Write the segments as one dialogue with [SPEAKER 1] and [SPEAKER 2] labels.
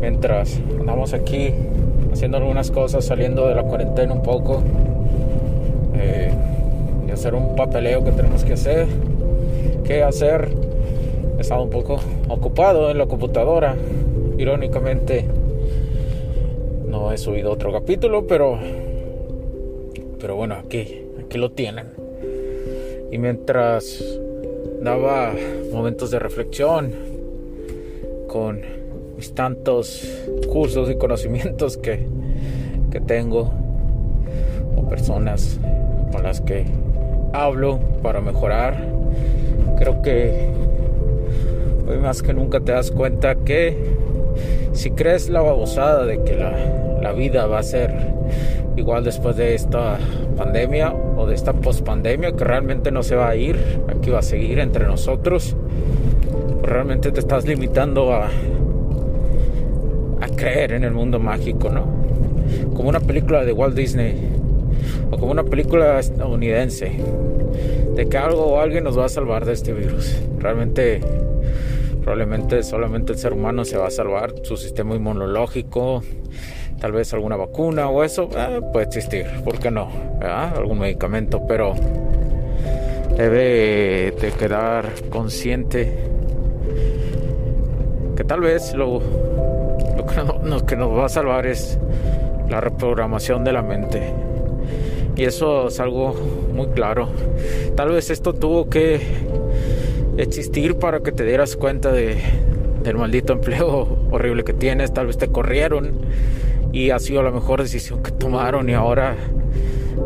[SPEAKER 1] Mientras andamos aquí haciendo algunas cosas, saliendo de la cuarentena un poco, eh, y hacer un papeleo que tenemos que hacer, qué hacer. He estado un poco ocupado en la computadora, irónicamente. No he subido otro capítulo, pero, pero bueno, aquí, aquí lo tienen. Y mientras daba momentos de reflexión con mis tantos cursos y conocimientos que, que tengo o personas con las que hablo para mejorar. Creo que hoy más que nunca te das cuenta que si crees la babosada de que la, la vida va a ser igual después de esta pandemia o de esta pospandemia que realmente no se va a ir, aquí va a seguir entre nosotros, realmente te estás limitando a creer en el mundo mágico, ¿no? Como una película de Walt Disney o como una película estadounidense de que algo o alguien nos va a salvar de este virus. Realmente, probablemente solamente el ser humano se va a salvar, su sistema inmunológico, tal vez alguna vacuna o eso, eh, puede existir, ¿por qué no? Algún medicamento, pero debe de quedar consciente que tal vez lo lo que nos va a salvar es la reprogramación de la mente. Y eso es algo muy claro. Tal vez esto tuvo que existir para que te dieras cuenta de, del maldito empleo horrible que tienes. Tal vez te corrieron y ha sido la mejor decisión que tomaron y ahora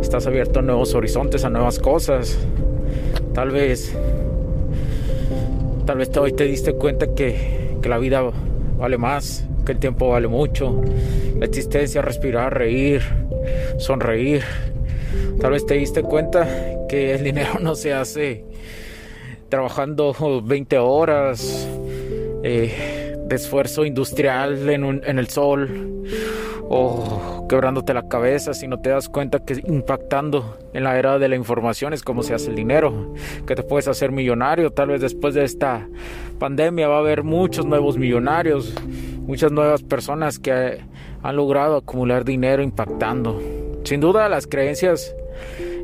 [SPEAKER 1] estás abierto a nuevos horizontes, a nuevas cosas. Tal vez, tal vez hoy te diste cuenta que, que la vida vale más, que el tiempo vale mucho, la existencia, respirar, reír, sonreír. Tal vez te diste cuenta que el dinero no se hace trabajando 20 horas eh, de esfuerzo industrial en, en el sol o quebrándote la cabeza si no te das cuenta que impactando en la era de la información es como se hace el dinero, que te puedes hacer millonario, tal vez después de esta pandemia va a haber muchos nuevos millonarios, muchas nuevas personas que han logrado acumular dinero impactando. Sin duda las creencias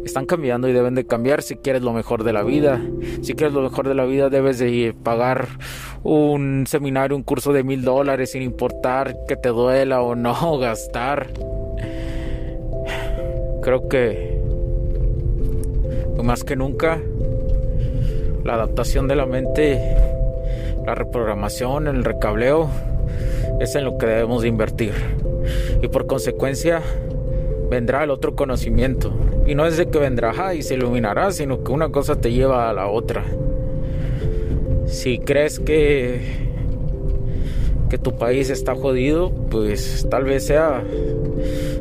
[SPEAKER 1] están cambiando y deben de cambiar si quieres lo mejor de la vida. Si quieres lo mejor de la vida debes de pagar un seminario, un curso de mil dólares sin importar que te duela o no gastar. Creo que más que nunca la adaptación de la mente, la reprogramación, el recableo es en lo que debemos de invertir. Y por consecuencia vendrá el otro conocimiento. Y no es de que vendrá y se iluminará, sino que una cosa te lleva a la otra. Si crees que que tu país está jodido, pues tal vez sea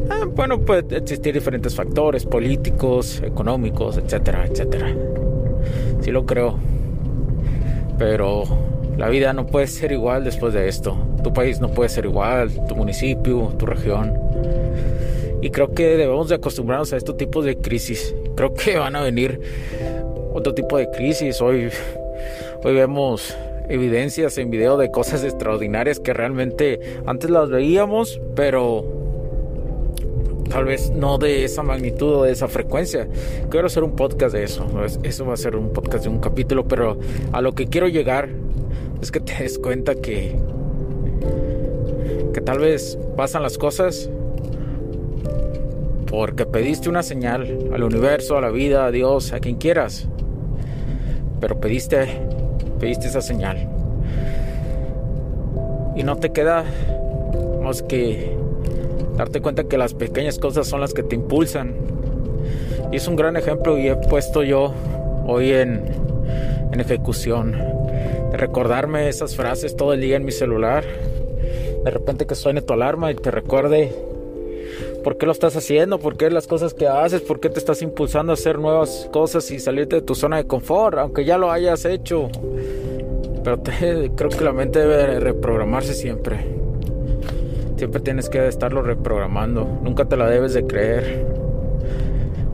[SPEAKER 1] ah, bueno, puede existir diferentes factores políticos, económicos, etcétera, etcétera. Sí lo creo. Pero la vida no puede ser igual después de esto. Tu país no puede ser igual, tu municipio, tu región. Y creo que debemos de acostumbrarnos a estos tipos de crisis. Creo que van a venir otro tipo de crisis. Hoy, hoy vemos evidencias en video de cosas extraordinarias que realmente antes las veíamos, pero tal vez no de esa magnitud o de esa frecuencia. Quiero hacer un podcast de eso. Eso va a ser un podcast de un capítulo, pero a lo que quiero llegar es que te des cuenta que que tal vez pasan las cosas porque pediste una señal al universo, a la vida, a Dios, a quien quieras. Pero pediste pediste esa señal. y no te queda más que darte cuenta que las pequeñas cosas son las que te impulsan. Y es un gran ejemplo y he puesto yo hoy en, en ejecución. De recordarme esas frases todo el día en mi celular. De repente que suene tu alarma y te recuerde por qué lo estás haciendo, por qué las cosas que haces, por qué te estás impulsando a hacer nuevas cosas y salirte de tu zona de confort, aunque ya lo hayas hecho. Pero creo que la mente debe reprogramarse siempre. Siempre tienes que estarlo reprogramando. Nunca te la debes de creer.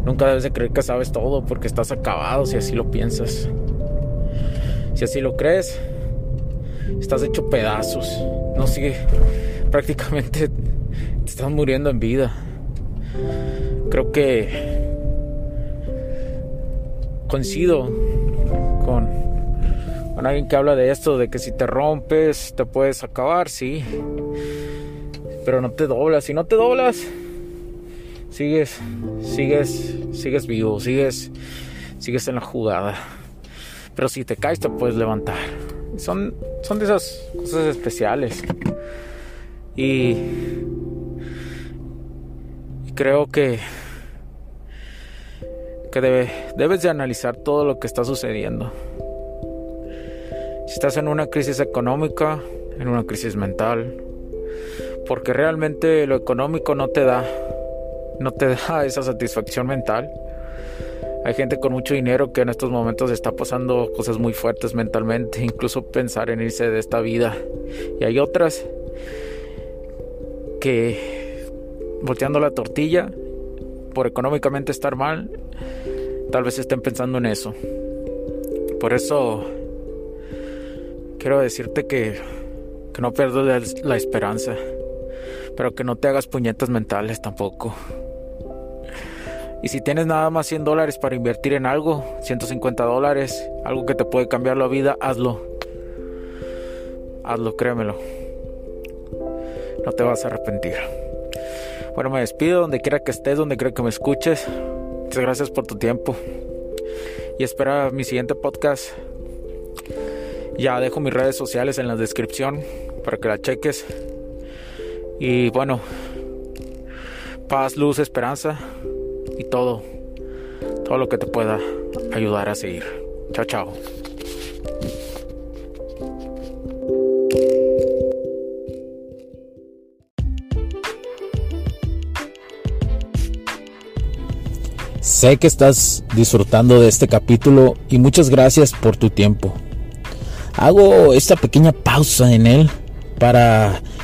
[SPEAKER 1] Nunca debes de creer que sabes todo porque estás acabado si así lo piensas. Si así lo crees, estás hecho pedazos. No sigue. Prácticamente te estás muriendo en vida. Creo que coincido con, con alguien que habla de esto, de que si te rompes te puedes acabar, sí pero no te doblas. Si no te doblas, sigues, sigues, sigues vivo, sigues, sigues en la jugada. Pero si te caes, te puedes levantar. Son, son de esas cosas especiales. Y, creo que, que debe, debes de analizar todo lo que está sucediendo. Si estás en una crisis económica, en una crisis mental, porque realmente lo económico no te da no te da esa satisfacción mental. Hay gente con mucho dinero que en estos momentos está pasando cosas muy fuertes mentalmente, incluso pensar en irse de esta vida. Y hay otras que volteando la tortilla por económicamente estar mal, tal vez estén pensando en eso. Por eso quiero decirte que, que no pierdas la esperanza. Pero que no te hagas puñetas mentales tampoco. Y si tienes nada más 100 dólares para invertir en algo, 150 dólares, algo que te puede cambiar la vida, hazlo. Hazlo, créemelo. No te vas a arrepentir. Bueno, me despido donde quiera que estés, donde quiera que me escuches. Muchas gracias por tu tiempo. Y espera mi siguiente podcast. Ya dejo mis redes sociales en la descripción para que la cheques. Y bueno, paz, luz, esperanza y todo, todo lo que te pueda ayudar a seguir. Chao, chao. Sé que estás disfrutando de este capítulo y muchas gracias por tu tiempo. Hago esta pequeña pausa en él para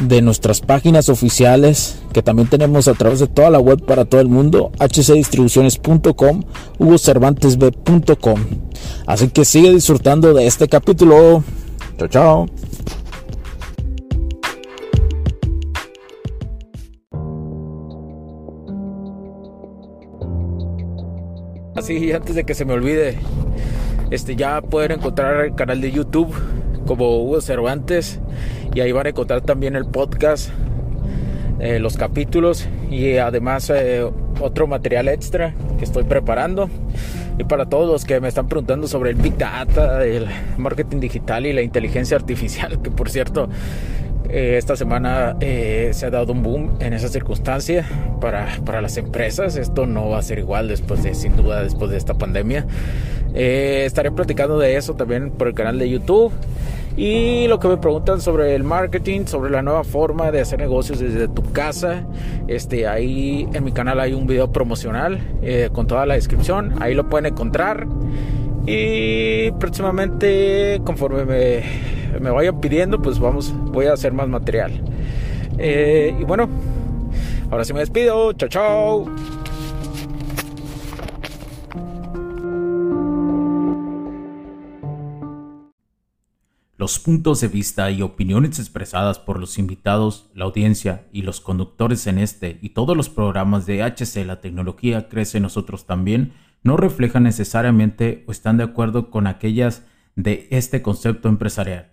[SPEAKER 1] de nuestras páginas oficiales que también tenemos a través de toda la web para todo el mundo, hcdistribuciones.com, hugocervantesb.com. Así que sigue disfrutando de este capítulo. Chao, chao. Así, antes de que se me olvide, este ya pueden encontrar el canal de YouTube como Hugo Cervantes y ahí van a encontrar también el podcast, eh, los capítulos y además eh, otro material extra que estoy preparando. Y para todos los que me están preguntando sobre el Big Data, el marketing digital y la inteligencia artificial, que por cierto, eh, esta semana se ha dado un boom en esa circunstancia para, para, las empresas. Esto no va a ser igual después de, sin duda, después de esta pandemia. estaré platicando de eso también por el canal de YouTube. Y lo que me preguntan sobre el marketing, sobre la nueva forma de hacer negocios desde tu casa, este, ahí en mi canal hay un video promocional eh, con toda la descripción, ahí lo pueden encontrar. Y próximamente, conforme me, me vayan pidiendo, pues vamos, voy a hacer más material. Eh, y bueno, ahora sí me despido. Chao, chao.
[SPEAKER 2] Los puntos de vista y opiniones expresadas por los invitados, la audiencia y los conductores en este y todos los programas de HC La Tecnología Crece Nosotros también no reflejan necesariamente o están de acuerdo con aquellas de este concepto empresarial,